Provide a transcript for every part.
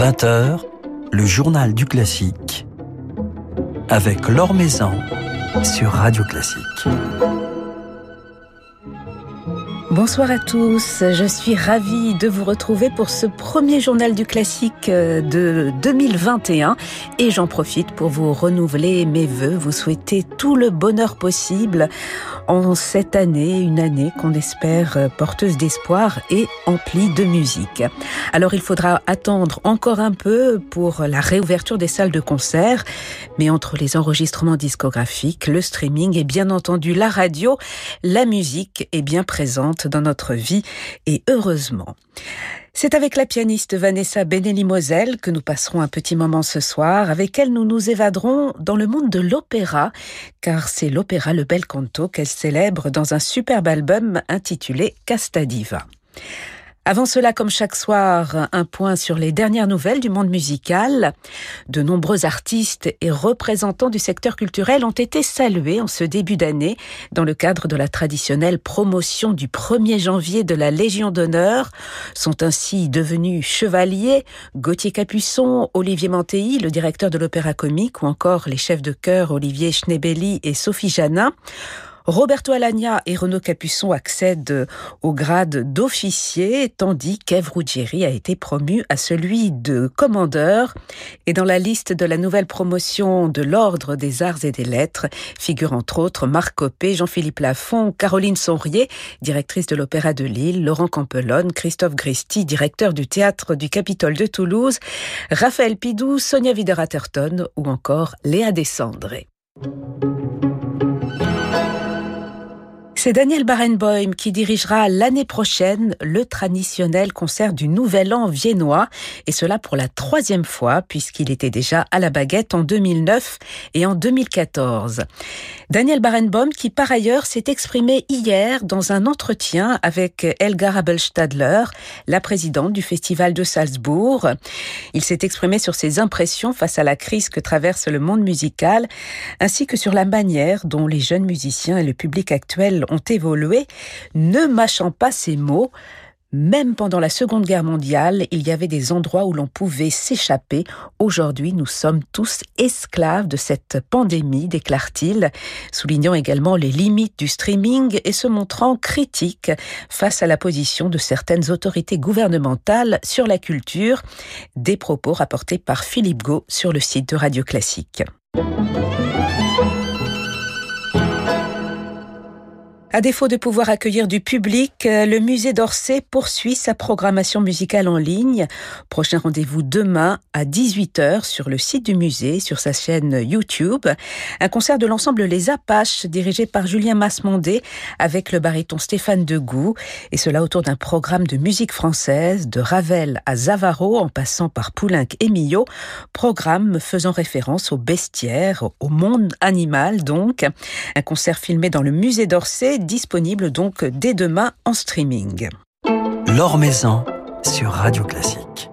20h, le journal du classique avec Laure Maison sur Radio Classique. Bonsoir à tous, je suis ravie de vous retrouver pour ce premier journal du classique euh, de 2021 et j'en profite pour vous renouveler mes voeux, vous souhaiter tout le bonheur possible en cette année, une année qu'on espère euh, porteuse d'espoir et emplie de musique. Alors il faudra attendre encore un peu pour la réouverture des salles de concert, mais entre les enregistrements discographiques, le streaming et bien entendu la radio, la musique est bien présente dans notre vie et heureusement. C'est avec la pianiste Vanessa Benelli-Moselle que nous passerons un petit moment ce soir. Avec elle, nous nous évaderons dans le monde de l'opéra, car c'est l'opéra Le Bel Canto qu'elle célèbre dans un superbe album intitulé Casta Diva. Avant cela, comme chaque soir, un point sur les dernières nouvelles du monde musical. De nombreux artistes et représentants du secteur culturel ont été salués en ce début d'année dans le cadre de la traditionnelle promotion du 1er janvier de la Légion d'honneur. Sont ainsi devenus chevaliers Gauthier Capuçon, Olivier Mantéi, le directeur de l'Opéra Comique, ou encore les chefs de chœur Olivier Schnebelli et Sophie Janin. Roberto Alagna et Renaud Capuçon accèdent au grade d'officier, tandis qu'Ève Ruggieri a été promu à celui de commandeur. Et dans la liste de la nouvelle promotion de l'Ordre des Arts et des Lettres figurent entre autres Marc Copé, Jean-Philippe Lafont, Caroline Sonrier, directrice de l'Opéra de Lille, Laurent Campelonne, Christophe Gristi, directeur du Théâtre du Capitole de Toulouse, Raphaël Pidou, Sonia Videraterton ou encore Léa Descendré. C'est Daniel Barenboim qui dirigera l'année prochaine le traditionnel concert du Nouvel An viennois, et cela pour la troisième fois, puisqu'il était déjà à la baguette en 2009 et en 2014. Daniel Barenboim qui par ailleurs s'est exprimé hier dans un entretien avec Elgar Abelstadler, la présidente du Festival de Salzbourg. Il s'est exprimé sur ses impressions face à la crise que traverse le monde musical, ainsi que sur la manière dont les jeunes musiciens et le public actuel ont évolué, ne mâchant pas ces mots. Même pendant la Seconde Guerre mondiale, il y avait des endroits où l'on pouvait s'échapper. Aujourd'hui, nous sommes tous esclaves de cette pandémie, déclare-t-il, soulignant également les limites du streaming et se montrant critique face à la position de certaines autorités gouvernementales sur la culture. Des propos rapportés par Philippe Gau sur le site de Radio Classique. À défaut de pouvoir accueillir du public, euh, le musée d'Orsay poursuit sa programmation musicale en ligne. Prochain rendez-vous demain à 18h sur le site du musée, sur sa chaîne YouTube. Un concert de l'ensemble Les Apaches dirigé par Julien Masmondé avec le baryton Stéphane Degout et cela autour d'un programme de musique française de Ravel à Zavaro en passant par Poulenc et Millot. Programme faisant référence au bestiaire, au monde animal donc. Un concert filmé dans le musée d'Orsay disponible donc dès demain en streaming. L'Or Maison sur Radio Classique.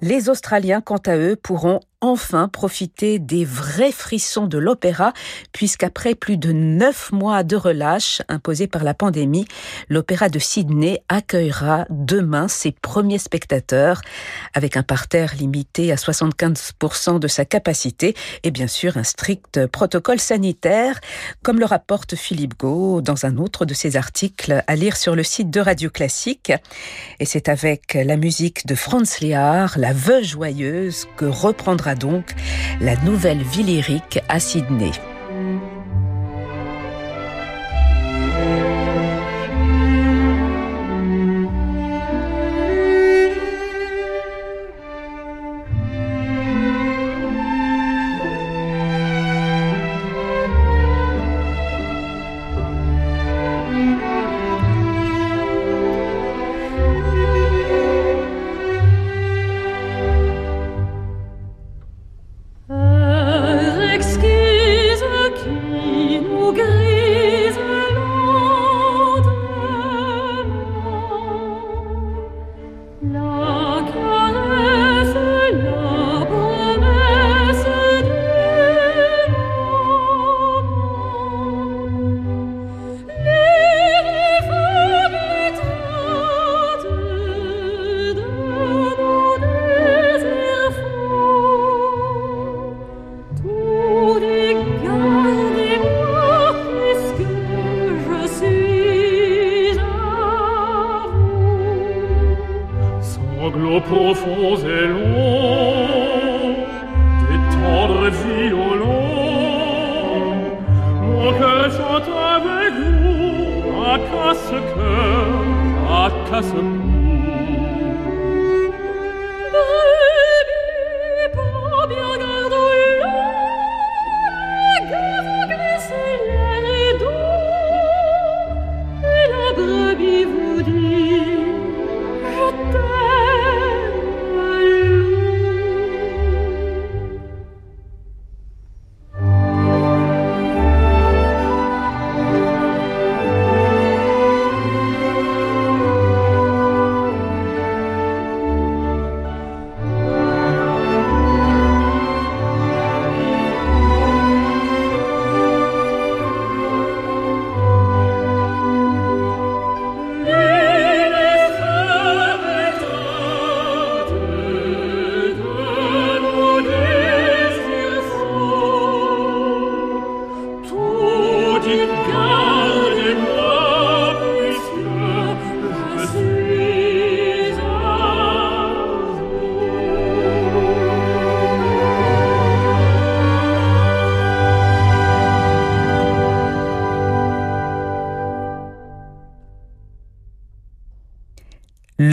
Les Australiens, quant à eux, pourront enfin profiter des vrais frissons de l'opéra, puisqu'après plus de neuf mois de relâche imposés par la pandémie, l'opéra de Sydney accueillera demain ses premiers spectateurs, avec un parterre limité à 75% de sa capacité et bien sûr un strict protocole sanitaire, comme le rapporte Philippe Gau dans un autre de ses articles à lire sur le site de Radio Classique. Et c'est avec la musique de Franz Lehár, La Veuve joyeuse, que reprendra donc la nouvelle vie lyrique à Sydney.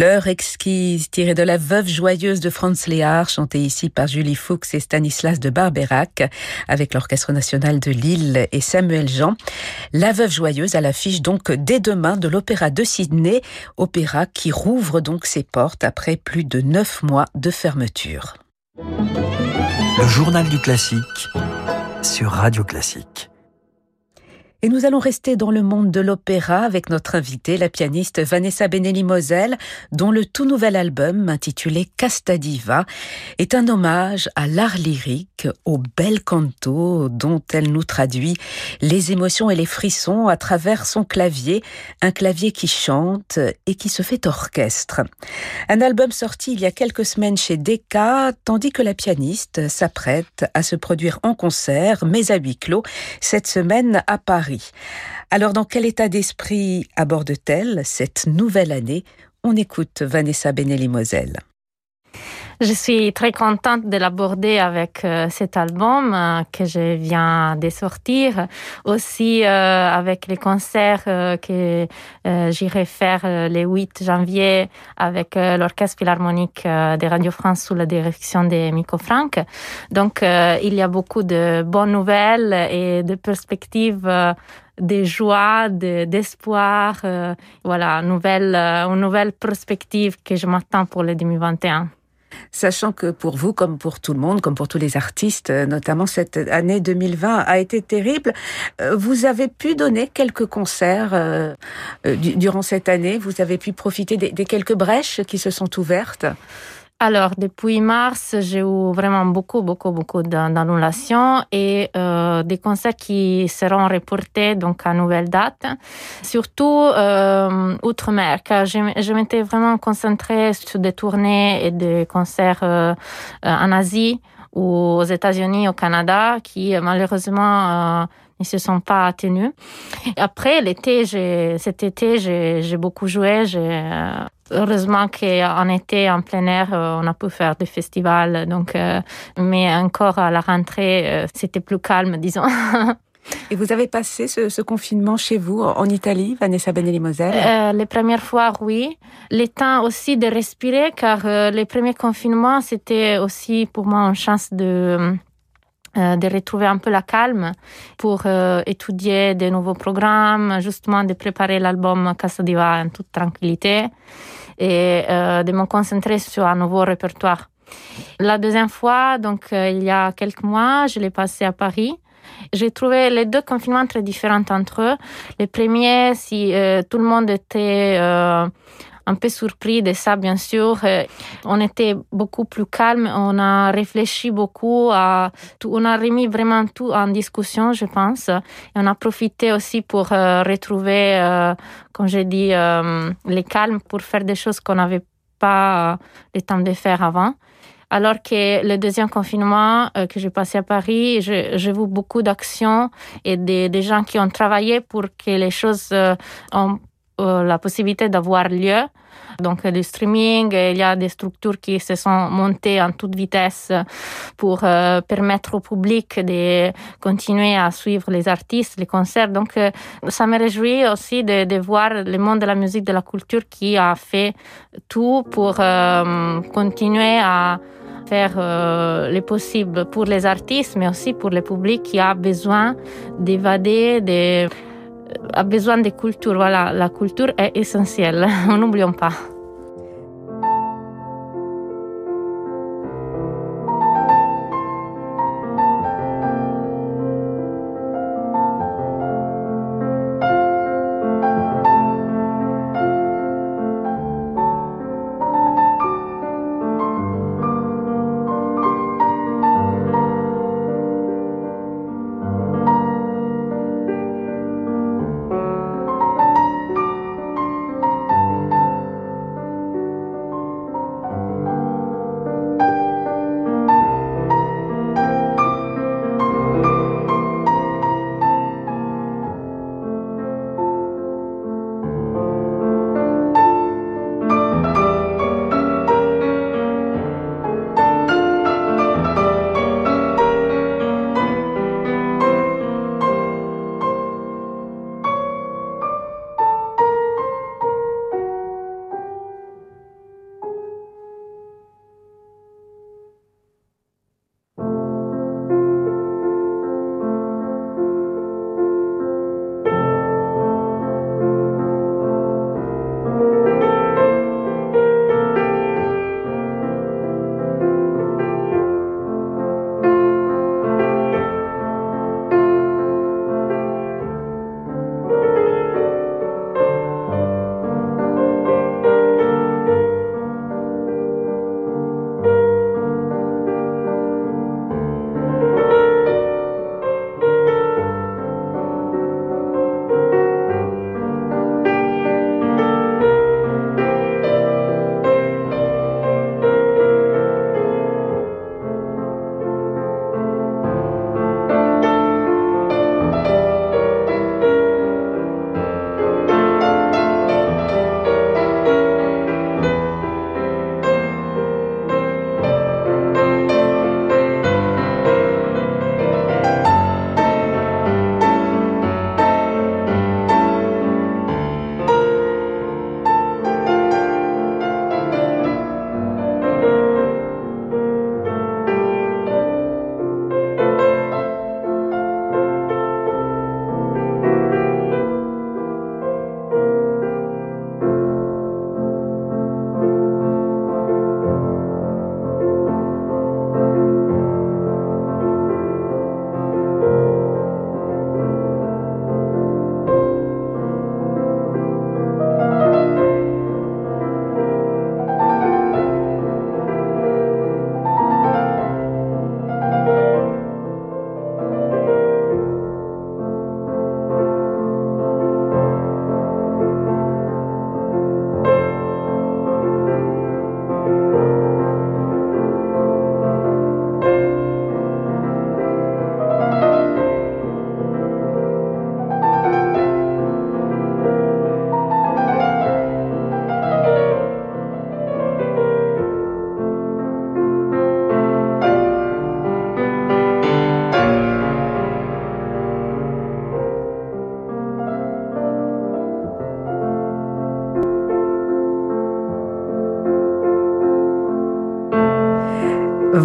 Exquise, tirée de La Veuve joyeuse de Franz Léard, chantée ici par Julie Fuchs et Stanislas de Barberac, avec l'Orchestre national de Lille et Samuel Jean. La Veuve joyeuse à l'affiche donc dès demain de l'Opéra de Sydney, opéra qui rouvre donc ses portes après plus de neuf mois de fermeture. Le journal du classique sur Radio Classique. Et nous allons rester dans le monde de l'opéra avec notre invitée, la pianiste Vanessa Benelli-Moselle, dont le tout nouvel album, intitulé Casta Diva, est un hommage à l'art lyrique, au bel canto dont elle nous traduit les émotions et les frissons à travers son clavier, un clavier qui chante et qui se fait orchestre. Un album sorti il y a quelques semaines chez Decca, tandis que la pianiste s'apprête à se produire en concert, mais à huis clos, cette semaine à Paris. Alors dans quel état d'esprit aborde-t-elle cette nouvelle année? On écoute Vanessa Benelli-Moselle. Je suis très contente de l'aborder avec euh, cet album euh, que je viens de sortir. Aussi euh, avec les concerts que j'irai faire le 8 janvier avec l'Orchestre Philharmonique de Radio France sous la direction de Miko Frank. Donc il y a beaucoup de bonnes nouvelles et de perspectives de joie, d'espoir, voilà, nouvelle, une nouvelle perspective que je m'attends pour le 2021 sachant que pour vous, comme pour tout le monde, comme pour tous les artistes, euh, notamment cette année 2020 a été terrible. Euh, vous avez pu donner quelques concerts euh, durant cette année. Vous avez pu profiter des quelques brèches qui se sont ouvertes. Alors, depuis mars, j'ai eu vraiment beaucoup, beaucoup, beaucoup d'annulations et euh, des concerts qui seront reportés donc à nouvelle date, surtout euh, outre-mer, car je, m'étais vraiment concentrée sur des tournées et des concerts euh, en Asie ou aux États-Unis, au Canada, qui malheureusement euh, ne se sont pas tenus. Après l'été, cet été, j'ai beaucoup joué. J'ai Heureusement qu'en été, en plein air, euh, on a pu faire des festivals. Donc, euh, mais encore à la rentrée, euh, c'était plus calme, disons. Et vous avez passé ce, confinement chez vous, en Italie, Vanessa Benelli-Moselle? Euh, Les premières fois, oui. Le temps aussi de respirer, car les premiers confinements, c'était aussi pour moi une chance de de retrouver un peu la calme pour étudier de nouveaux programmes, justement de préparer l'album Casa Diva en toute tranquillité et euh, de me concentrer sur un nouveau répertoire. La deuxième fois, donc euh, il y a quelques mois, je l'ai passé à Paris. J'ai trouvé les deux confinements très différents entre eux. Le premier, si euh, tout le monde était un peu surpris de ça, bien sûr. On était beaucoup plus calme, on a réfléchi beaucoup, à tout, on a remis vraiment tout en discussion, je pense. On a profité aussi pour retrouver comme j'ai dit, euh, les calmes pour faire des choses qu'on n'avait pas euh, le temps de faire avant. Alors que le deuxième confinement euh, que j'ai passé à Paris, j'ai vu beaucoup d'actions et des, gens qui ont travaillé pour que les choses ont la possibilité d'avoir lieu donc le streaming, il y a des structures qui se sont montées en toute vitesse pour euh, permettre au public de continuer à suivre les artistes, les concerts. Donc euh, ça me réjouit aussi de, voir le monde de la musique, de la culture qui a fait tout pour euh, continuer à faire euh, le possible pour les artistes, mais aussi pour le public qui a besoin d'évader, de, a besoin de culture. Voilà, la culture est essentielle, n'oublions pas.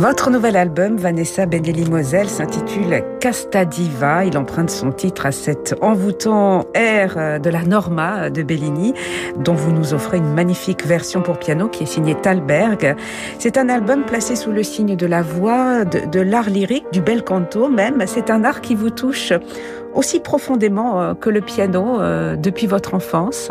Votre nouvel album, Vanessa Benelli-Moselle, s'intitule Casta Diva. Il emprunte son titre à cet envoûtant air de la Norma de Bellini, dont vous nous offrez une magnifique version pour piano qui est signée Talberg. C'est un album placé sous le signe de la voix, de, de l'art lyrique, du bel canto même. C'est un art qui vous touche aussi profondément euh, que le piano euh, depuis votre enfance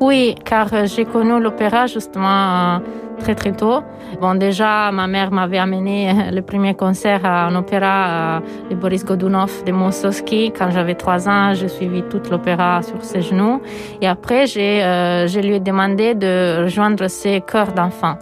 Oui, car j'ai connu l'opéra justement très très tôt. Bon, déjà, ma mère m'avait amené le premier concert à un opéra de Boris Godunov de Mossoski. Quand j'avais trois ans, j'ai suivi toute l'opéra sur ses genoux. Et après, j'ai, euh, je lui ai demandé de rejoindre ses chœurs d'enfants.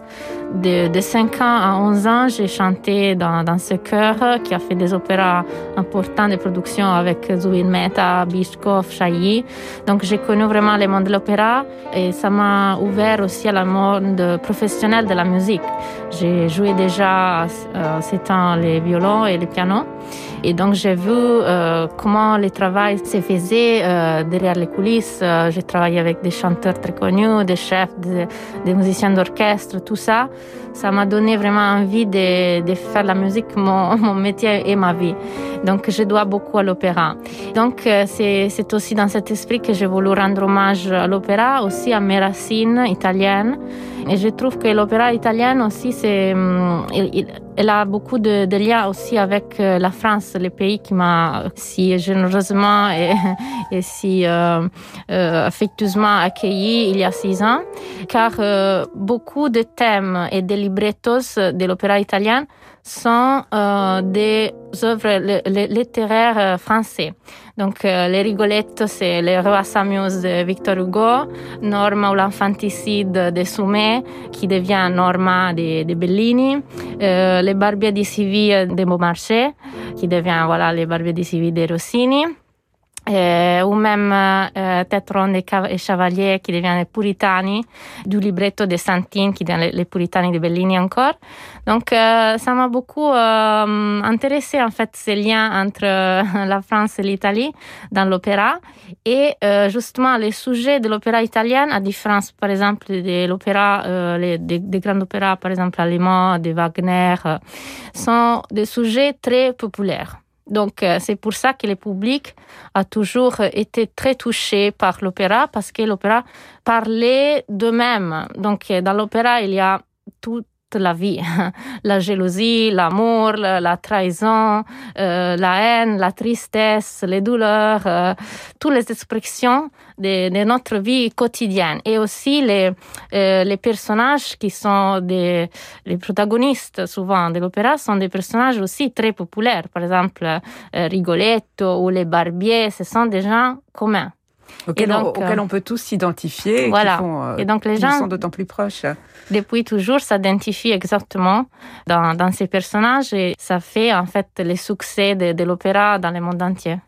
De, de 5 ans à 11 ans, j'ai chanté dans, dans ce chœur qui a fait des opéras importants de production avec Zubin Mehta, Bishkov, Chailly. Donc j'ai connu vraiment le monde de l'opéra et ça m'a ouvert aussi à la monde professionnel de la musique. J'ai joué déjà à 7 ans les violons et les pianos. Et donc j'ai vu euh, comment le travail se faisait euh, derrière les coulisses. Euh, j'ai travaillé avec des chanteurs très connus, des chefs, des, musiciens d'orchestre, tout ça. Ça m'a donné vraiment envie de, faire la musique mon, mon, métier et ma vie. Donc je dois beaucoup à l'opéra. Donc c'est aussi dans cet esprit que j'ai voulu rendre hommage à l'opéra, aussi à mes racines italiennes. Et je trouve que l'opéra italien aussi, c'est, hum, elle a beaucoup de, liens aussi avec euh, la France, le pays qui m'a si généreusement et, si euh, euh, affectueusement accueilli il y a six ans, car beaucoup de thèmes et de librettos de l'opéra italien sont euh, des œuvres littéraires euh, français. Donc, euh, les rigolettos, c'est le roi de Victor Hugo, Norma ou l'infanticide de Soumet, qui devient Norma de, de Bellini, les barbiers di Sivie de Beaumarchais, qui devient, voilà, les barbiers di Sivie de Rossini. Eh, ou même euh, Tête ronde et Chevalier qui devient les Puritani, du libretto de Santine qui devient les, les Puritani de Bellini encore. Donc euh, ça m'a beaucoup euh, intéressé en fait ces liens entre la France et l'Italie dans l'opéra et justement les sujets de l'opéra italien, à différence par exemple de l'opéra, des, des grands opéras par exemple allemands, de Wagner, sont des sujets très populaires. Donc, euh, c'est pour ça que le public a toujours été très touché par l'opéra parce que l'opéra parlait d'eux-mêmes. Donc, dans l'opéra, il y a tout la vie. La jalousie, l'amour, la trahison, euh, la haine, la tristesse, les douleurs, euh, toutes les expressions de, notre vie quotidienne. Et aussi les, euh, les personnages qui sont des, les protagonistes souvent de l'opéra sont des personnages aussi très populaires. Par exemple, Rigoletto ou les Barbiers, ce sont des gens communs. Auquel, donc, on, auquel on, peut tous s'identifier voilà. et qui, font, euh, et donc les gens sont d'autant plus proches. Depuis toujours s'identifient exactement dans, dans, ces personnages et ça fait en fait le succès de, de l'opéra dans le monde entier.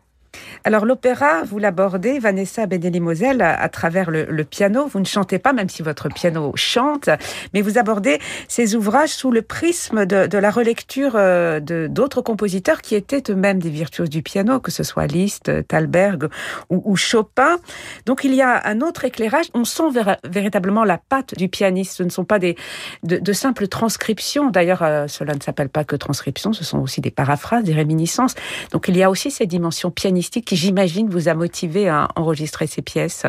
Alors l'opéra, vous l'abordez, Vanessa Benelli-Moselle, à, travers le, piano. Vous ne chantez pas, même si votre piano chante, mais vous abordez ces ouvrages sous le prisme de, la relecture euh, de d'autres compositeurs qui étaient eux-mêmes des virtuoses du piano, que ce soit Liszt, Thalberg ou, Chopin. Donc il y a un autre éclairage. On sent véritablement la patte du pianiste. Ce ne sont pas des de, simples transcriptions. D'ailleurs, euh, cela ne s'appelle pas que transcription. Ce sont aussi des paraphrases, des réminiscences. Donc il y a aussi cette dimension qui, j'imagine, vous a motivé à enregistrer ces pièces.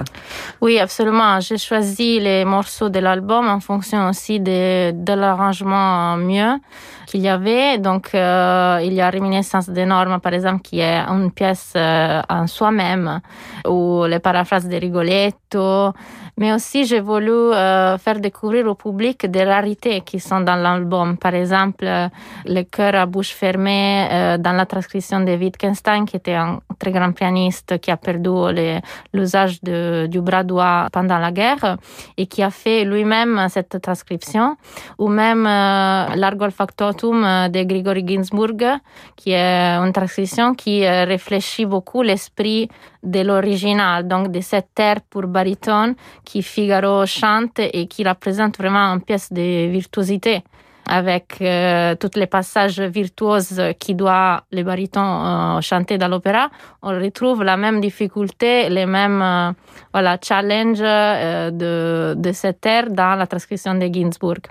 Oui, absolument. J'ai choisi les morceaux de l'album en fonction aussi de, l'arrangement mieux qu'il y avait. Donc, euh, il y a Réminiscence des normes, par exemple, qui est une pièce euh, en soi-même, ou les paraphrases de Rigoletto. Mais aussi, j'ai voulu euh, faire découvrir au public des rarités qui sont dans l'album. Par exemple, le chœur à bouche fermée euh, dans la transcription de Wittgenstein, qui était un très grand pianiste qui a perdu l'usage du bras droit pendant la guerre et qui a fait lui-même cette transcription. Ou même euh, l'Argol Factotum de Grigory Ginsburg, qui est une transcription qui réfléchit beaucoup l'esprit de l'original, donc de cette air pour baryton qui Figaro chante et qui représente vraiment une pièce de virtuosité avec euh, tous les passages virtuoses qui doit les barytons euh, chanter dans l'opéra, on retrouve la même difficulté, les mêmes euh, voilà challenge de, de cette air dans la transcription de Ginsburg.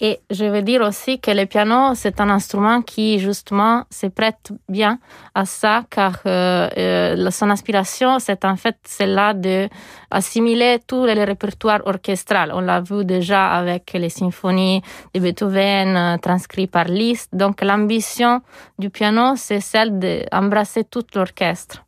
Et je veux dire aussi que le piano, c'est un instrument qui, justement, se prête bien à ça, car euh, euh, son inspiration, c'est en fait celle-là d'assimiler tout le répertoire orchestral. On l'a vu déjà avec les symphonies de Beethoven euh, transcrites par Liszt. Donc, l'ambition du piano, c'est celle d'embrasser tout l'orchestre.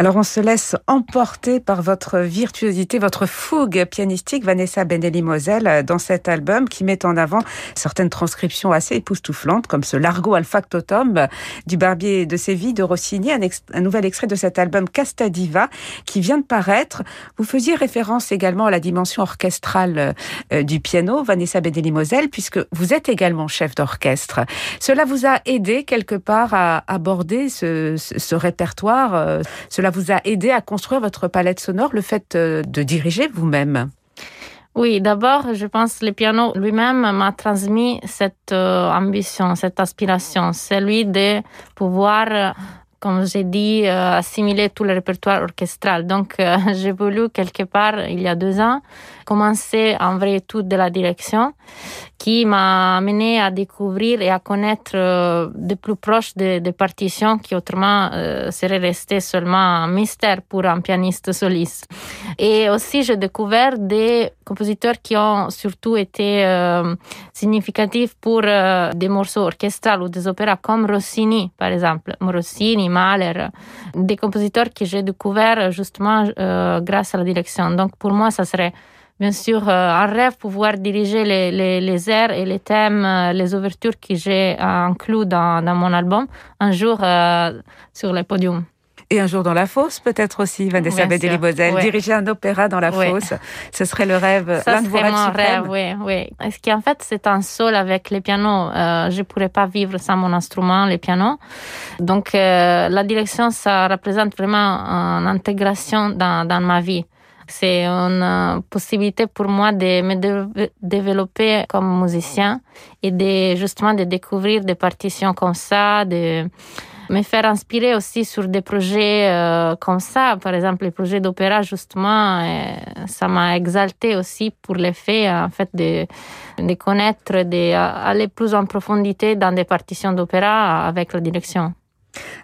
Alors on se laisse emporter par votre virtuosité, votre fougue pianistique, Vanessa Benelli-Moselle, dans cet album qui met en avant certaines transcriptions assez époustouflantes, comme ce Largo al factotum du Barbier de Séville de Rossini, un, nouvel extrait de cet album Casta Diva qui vient de paraître. Vous faisiez référence également à la dimension orchestrale euh, du piano, Vanessa Benelli-Moselle, puisque vous êtes également chef d'orchestre. Cela vous a aidé quelque part à aborder ce, ce répertoire. Euh, vous a aidé à construire votre palette sonore, le fait euh, de diriger vous-même? Oui, d'abord, je pense que le piano lui-même m'a transmis cette euh, ambition, cette aspiration, celui de pouvoir comme j'ai dit, euh, assimiler tout le répertoire orchestral. Donc, j'ai voulu quelque part, il y a deux ans, commencé en vrai étude de la direction qui m'a amené à découvrir et à connaître euh, de plus proche des, partitions qui autrement euh, seraient restées seulement un mystère pour un pianiste soliste. Et aussi, j'ai découvert des compositeurs qui ont surtout été euh, significatifs pour des morceaux orchestrales ou des opéras comme Rossini, par exemple. Rossini, Mahler, des compositeurs que j'ai découverts justement grâce à la direction. Donc, pour moi, ça serait bien sûr euh, un rêve pouvoir diriger les, les, les, airs et les thèmes, euh, les ouvertures que j'ai inclus dans, dans, mon album un jour euh, sur le podium. Et un jour dans la fosse, peut-être aussi, Vanessa bedeli Diriger un opéra dans la fosse, ce serait le rêve, l'un de vos rêves mon rêve, oui, oui. Parce qu'en fait, c'est un sol avec les pianos? Euh, je ne pourrais pas vivre sans mon instrument, les pianos. Donc, la direction, ça représente vraiment une intégration dans, dans ma vie. C'est une euh, possibilité pour moi de me développer comme musicien et de justement de découvrir des partitions comme ça, de me faire inspirer aussi sur des projets euh, comme ça. Par exemple, les projets d'opéra, justement, euh, ça m'a exalté aussi pour en fait, de, de connaître, d'aller plus en profondité dans des partitions d'opéra avec la direction.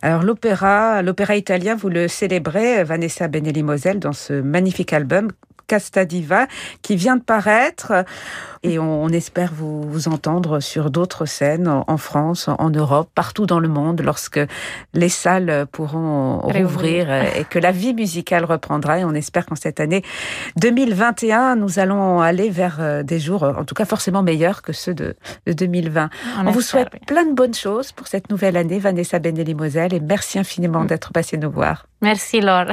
Alors l'opéra, l'opéra italien, vous le célébrez, Vanessa Benelli-Moselle, dans ce magnifique album Casta Diva qui vient de paraître et on, espère vous, vous, entendre sur d'autres scènes en France, en Europe, partout dans le monde lorsque les salles pourront rouvrir et que la vie musicale reprendra et on espère qu'en cette année 2021 nous allons aller vers euh, des jours en tout cas forcément meilleurs que ceux de, 2020. On, vous souhaite plein de bonnes choses pour cette nouvelle année Vanessa Benelli-Moselle et merci infiniment mm. d'être passée nous voir. Merci Laure.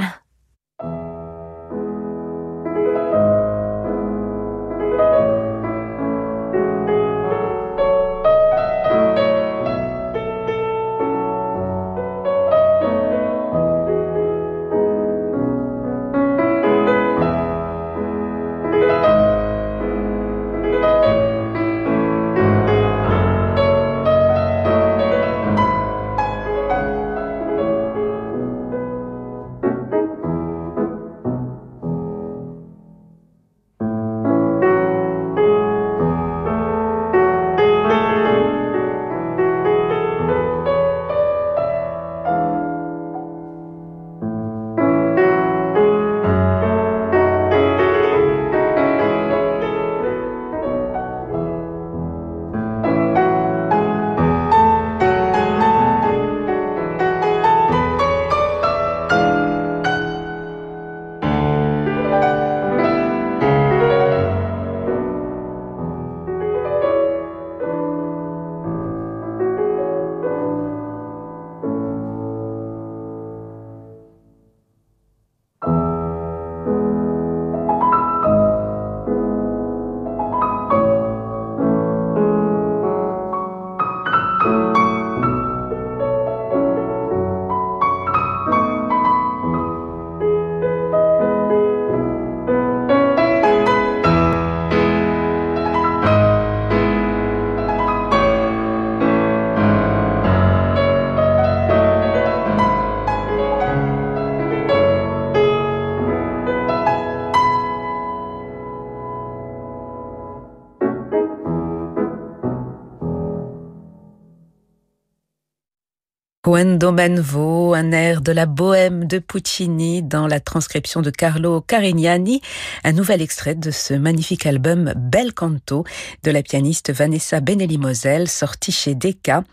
Un air de la bohème de Puccini dans la transcription de Carlo Carignani, un nouvel extrait de ce magnifique album Bel Canto de la pianiste Vanessa Benelli-Moselle sorti chez Decca.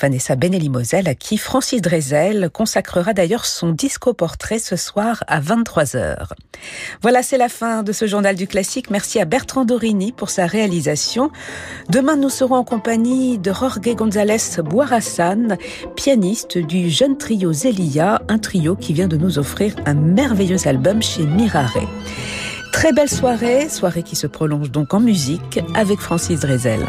Vanessa Benelli-Moselle à qui Francis Drezel consacrera d'ailleurs son disco portrait ce soir à 23h. Voilà, c'est la fin de ce journal du classique. Merci à Bertrand Dorini pour sa réalisation. Demain, nous serons en compagnie de Jorge González Boirassan, pianiste du jeune trio Zelia, un trio qui vient de nous offrir un merveilleux album chez Mirare. Très belle soirée, soirée qui se prolonge donc en musique avec Francis Drezel.